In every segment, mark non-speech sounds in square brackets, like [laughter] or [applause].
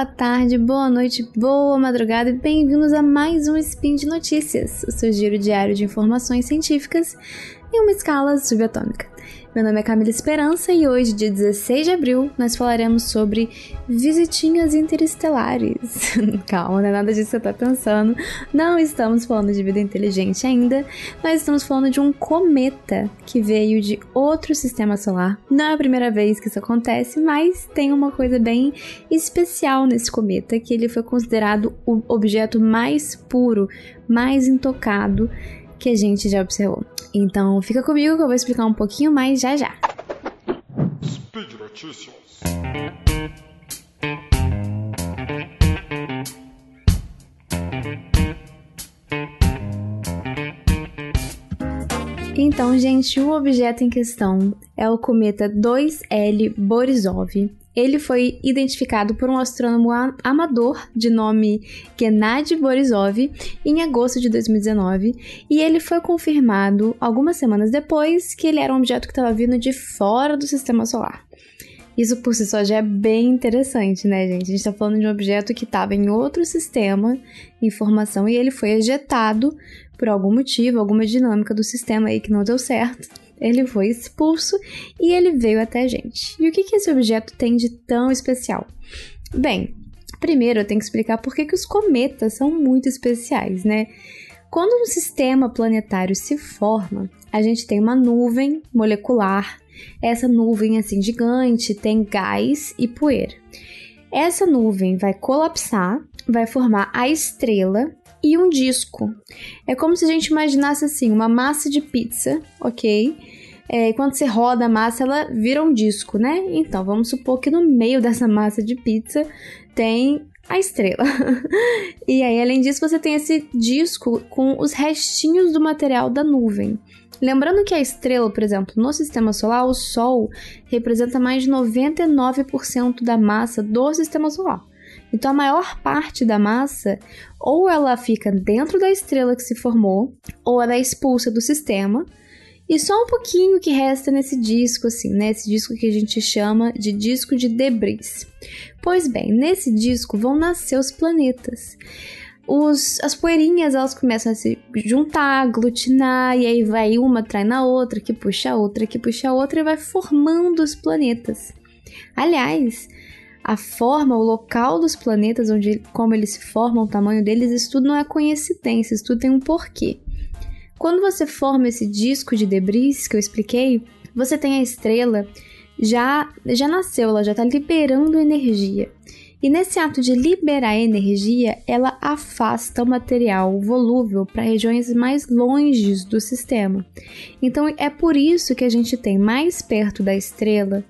boa tarde, boa noite, boa madrugada e bem-vindos a mais um Spin de Notícias, o seu giro diário de informações científicas em uma escala subatômica. Meu nome é Camila Esperança e hoje, dia 16 de abril, nós falaremos sobre visitinhas interestelares. [laughs] Calma, não é nada disso que você tá pensando. Não estamos falando de vida inteligente ainda, nós estamos falando de um cometa que veio de outro sistema solar. Não é a primeira vez que isso acontece, mas tem uma coisa bem especial nesse cometa, que ele foi considerado o objeto mais puro, mais intocado que a gente já observou. Então fica comigo que eu vou explicar um pouquinho mais já já. Speed Notícias. Então, gente, o objeto em questão é o cometa 2L Borisov, ele foi identificado por um astrônomo amador de nome Gennady Borisov em agosto de 2019 e ele foi confirmado algumas semanas depois que ele era um objeto que estava vindo de fora do sistema solar. Isso por si só já é bem interessante, né, gente? A gente está falando de um objeto que estava em outro sistema em formação e ele foi ejetado por algum motivo, alguma dinâmica do sistema aí que não deu certo ele foi expulso e ele veio até a gente. E o que, que esse objeto tem de tão especial? Bem, primeiro eu tenho que explicar por que, que os cometas são muito especiais, né? Quando um sistema planetário se forma, a gente tem uma nuvem molecular. Essa nuvem, assim, gigante, tem gás e poeira. Essa nuvem vai colapsar, vai formar a estrela e um disco. É como se a gente imaginasse assim, uma massa de pizza, ok? É, quando você roda a massa, ela vira um disco, né? Então, vamos supor que no meio dessa massa de pizza tem a estrela. [laughs] e aí, além disso, você tem esse disco com os restinhos do material da nuvem. Lembrando que a estrela, por exemplo, no sistema solar, o Sol representa mais de 99% da massa do sistema solar. Então a maior parte da massa ou ela fica dentro da estrela que se formou, ou ela é expulsa do sistema, e só um pouquinho que resta nesse disco, assim, né? Esse disco que a gente chama de disco de debris. Pois bem, nesse disco vão nascer os planetas. Os, as poeirinhas elas começam a se juntar, aglutinar, e aí vai uma trai na outra, que puxa a outra, que puxa a outra, e vai formando os planetas. Aliás, a forma, o local dos planetas, onde como eles se formam, o tamanho deles, isso tudo não é coincidência, isso tudo tem um porquê. Quando você forma esse disco de debris que eu expliquei, você tem a estrela já já nasceu, ela já está liberando energia. E nesse ato de liberar energia, ela afasta o material volúvel para regiões mais longe do sistema. Então é por isso que a gente tem mais perto da estrela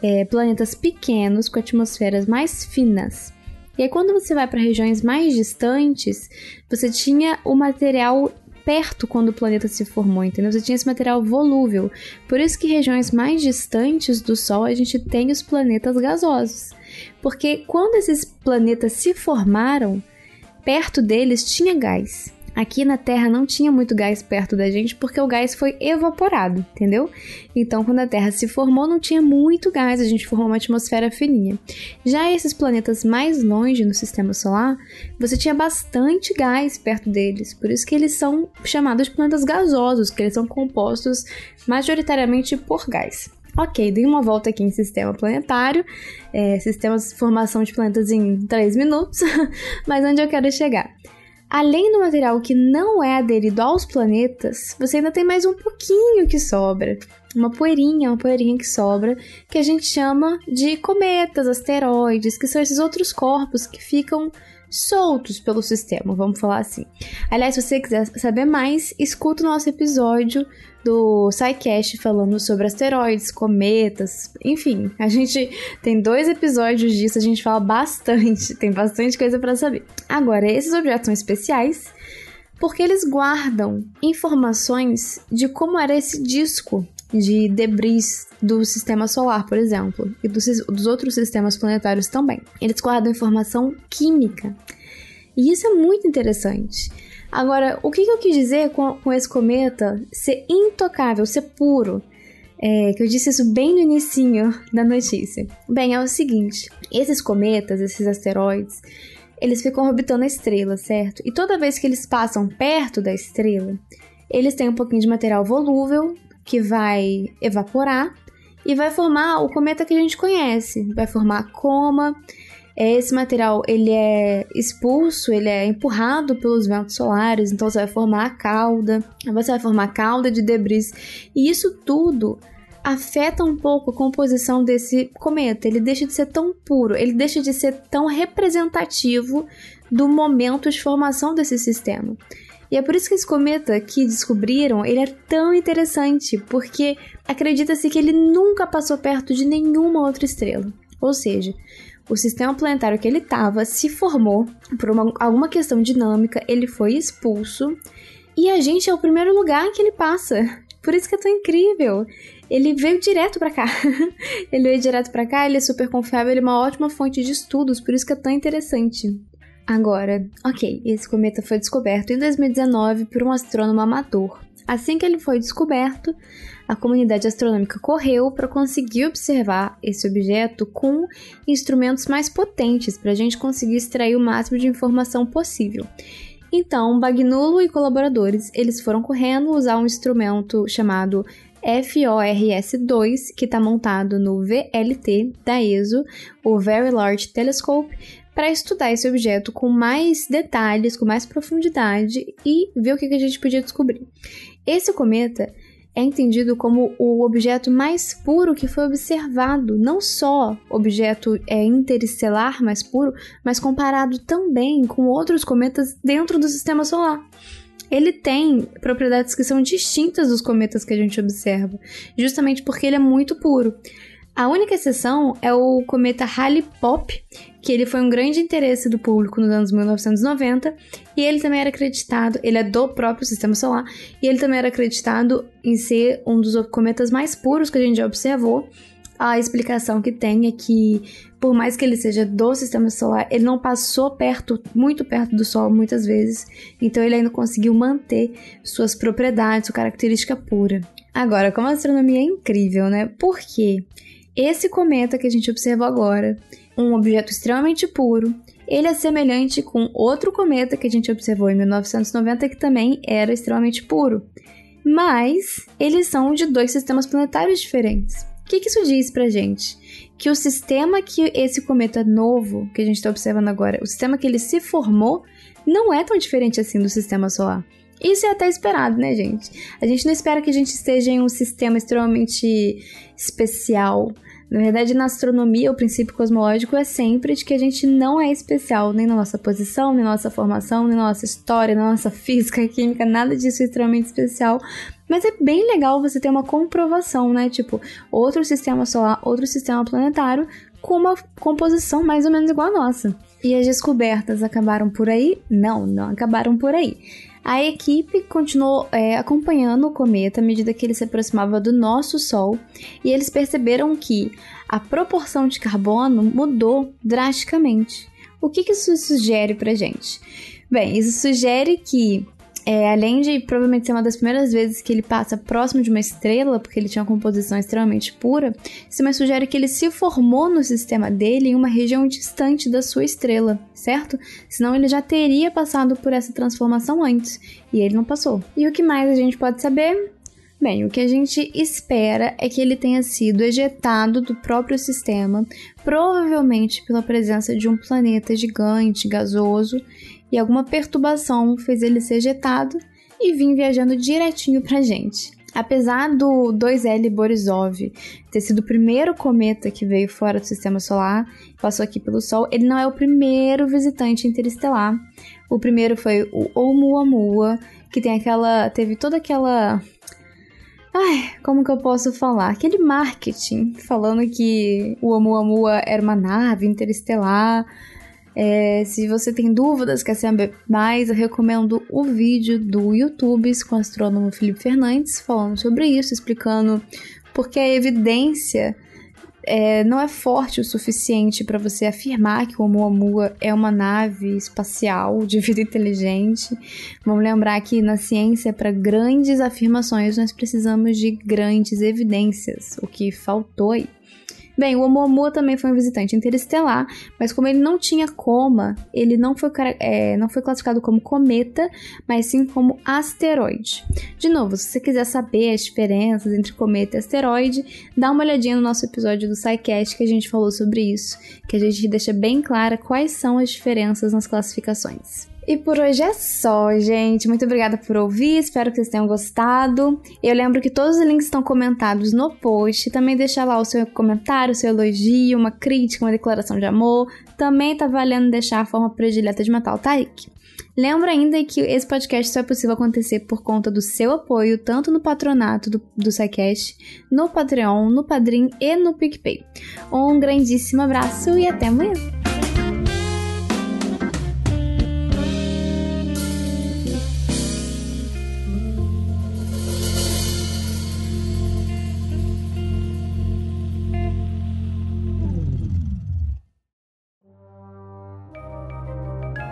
é, planetas pequenos com atmosferas mais finas. E aí, quando você vai para regiões mais distantes, você tinha o material perto quando o planeta se formou, entendeu? Você tinha esse material volúvel. Por isso que regiões mais distantes do Sol a gente tem os planetas gasosos. Porque quando esses planetas se formaram, perto deles tinha gás. Aqui na Terra não tinha muito gás perto da gente porque o gás foi evaporado, entendeu? Então, quando a Terra se formou, não tinha muito gás, a gente formou uma atmosfera fininha. Já esses planetas mais longe no sistema solar, você tinha bastante gás perto deles, por isso que eles são chamados de planetas gasosos, que eles são compostos majoritariamente por gás. Ok, dei uma volta aqui em sistema planetário, é, sistemas de formação de planetas em 3 minutos, [laughs] mas onde eu quero chegar? Além do material que não é aderido aos planetas, você ainda tem mais um pouquinho que sobra. Uma poeirinha, uma poeirinha que sobra, que a gente chama de cometas, asteroides, que são esses outros corpos que ficam soltos pelo sistema, vamos falar assim. Aliás, se você quiser saber mais, escuta o nosso episódio do SciCast falando sobre asteroides, cometas, enfim, a gente tem dois episódios disso, a gente fala bastante, [laughs] tem bastante coisa para saber. Agora, esses objetos são especiais porque eles guardam informações de como era esse disco de debris do sistema solar, por exemplo, e dos, dos outros sistemas planetários também. Eles guardam informação química. E isso é muito interessante. Agora, o que, eu quis dizer com, com esse cometa ser intocável, ser puro? é, que eu disse isso bem no início da notícia. Bem, é o seguinte: esses cometas, esses asteroides, eles ficam orbitando a estrela, certo? E toda vez que eles passam perto da estrela, eles têm um pouquinho de material volúvel que vai evaporar e vai formar o cometa que a gente conhece. Vai formar coma. Esse material ele é expulso, ele é empurrado pelos ventos solares, então você vai formar a cauda, você vai formar a cauda de debris. E isso tudo afeta um pouco a composição desse cometa. Ele deixa de ser tão puro, ele deixa de ser tão representativo do momento de formação desse sistema. E é por isso que esse cometa que descobriram, ele é tão interessante, porque acredita-se que ele nunca passou perto de nenhuma outra estrela. Ou seja, o sistema planetário que ele estava se formou por uma, alguma questão dinâmica, ele foi expulso e a gente é o primeiro lugar que ele passa. Por isso que é tão incrível ele veio direto para cá. [laughs] ele veio direto para cá, ele é super confiável, ele é uma ótima fonte de estudos, por isso que é tão interessante. Agora, ok, esse cometa foi descoberto em 2019 por um astrônomo amador. Assim que ele foi descoberto, a comunidade astronômica correu para conseguir observar esse objeto com instrumentos mais potentes para a gente conseguir extrair o máximo de informação possível. Então, Bagnulo e colaboradores, eles foram correndo usar um instrumento chamado FORS-2, que está montado no VLT da ESO, o Very Large Telescope, para estudar esse objeto com mais detalhes, com mais profundidade e ver o que a gente podia descobrir. Esse cometa é entendido como o objeto mais puro que foi observado, não só objeto é, interestelar mais puro, mas comparado também com outros cometas dentro do sistema solar ele tem propriedades que são distintas dos cometas que a gente observa, justamente porque ele é muito puro. A única exceção é o cometa Halley-Bopp, que ele foi um grande interesse do público nos anos 1990, e ele também era acreditado, ele é do próprio sistema solar, e ele também era acreditado em ser um dos cometas mais puros que a gente já observou, a explicação que tem é que, por mais que ele seja do sistema solar, ele não passou perto, muito perto do Sol muitas vezes, então ele ainda conseguiu manter suas propriedades, sua característica pura. Agora, como a astronomia é incrível, né? Por quê? Esse cometa que a gente observou agora, um objeto extremamente puro, ele é semelhante com outro cometa que a gente observou em 1990 que também era extremamente puro. Mas eles são de dois sistemas planetários diferentes. O que, que isso diz pra gente? Que o sistema que esse cometa novo, que a gente está observando agora, o sistema que ele se formou, não é tão diferente assim do sistema solar. Isso é até esperado, né, gente? A gente não espera que a gente esteja em um sistema extremamente especial. Na verdade, na astronomia, o princípio cosmológico é sempre de que a gente não é especial, nem na nossa posição, nem na nossa formação, nem na nossa história, na nossa [laughs] física, química, nada disso é extremamente especial. Mas é bem legal você ter uma comprovação, né? Tipo, outro sistema solar, outro sistema planetário com uma composição mais ou menos igual à nossa. E as descobertas acabaram por aí? Não, não acabaram por aí. A equipe continuou é, acompanhando o cometa à medida que ele se aproximava do nosso Sol e eles perceberam que a proporção de carbono mudou drasticamente. O que, que isso sugere para gente? Bem, isso sugere que é, além de provavelmente ser uma das primeiras vezes que ele passa próximo de uma estrela, porque ele tinha uma composição extremamente pura, isso me sugere que ele se formou no sistema dele em uma região distante da sua estrela, certo? Senão ele já teria passado por essa transformação antes, e ele não passou. E o que mais a gente pode saber? Bem, o que a gente espera é que ele tenha sido ejetado do próprio sistema, provavelmente pela presença de um planeta gigante, gasoso, e alguma perturbação fez ele ser ejetado e vir viajando direitinho pra gente. Apesar do 2L Borisov ter sido o primeiro cometa que veio fora do sistema solar, passou aqui pelo Sol, ele não é o primeiro visitante interestelar. O primeiro foi o Oumuamua, que tem aquela, teve toda aquela Ai, como que eu posso falar? Aquele marketing falando que o Oumuamua era uma nave interestelar é, se você tem dúvidas, quer saber mais, eu recomendo o vídeo do YouTube com o astrônomo Felipe Fernandes falando sobre isso, explicando porque a evidência é, não é forte o suficiente para você afirmar que o Oumuamua é uma nave espacial de vida inteligente. Vamos lembrar que na ciência, para grandes afirmações, nós precisamos de grandes evidências, o que faltou aí. Bem, o Oumuamua também foi um visitante interestelar, mas como ele não tinha coma, ele não foi, é, não foi classificado como cometa, mas sim como asteroide. De novo, se você quiser saber as diferenças entre cometa e asteroide, dá uma olhadinha no nosso episódio do SciCast que a gente falou sobre isso, que a gente deixa bem clara quais são as diferenças nas classificações. E por hoje é só, gente. Muito obrigada por ouvir, espero que vocês tenham gostado. Eu lembro que todos os links estão comentados no post. Também deixa lá o seu comentário, o seu elogio, uma crítica, uma declaração de amor. Também tá valendo deixar a forma predileta de matar o Tarik. Lembro ainda que esse podcast só é possível acontecer por conta do seu apoio, tanto no patronato do, do SciCast, no Patreon, no Padrim e no PicPay. Um grandíssimo abraço e até amanhã!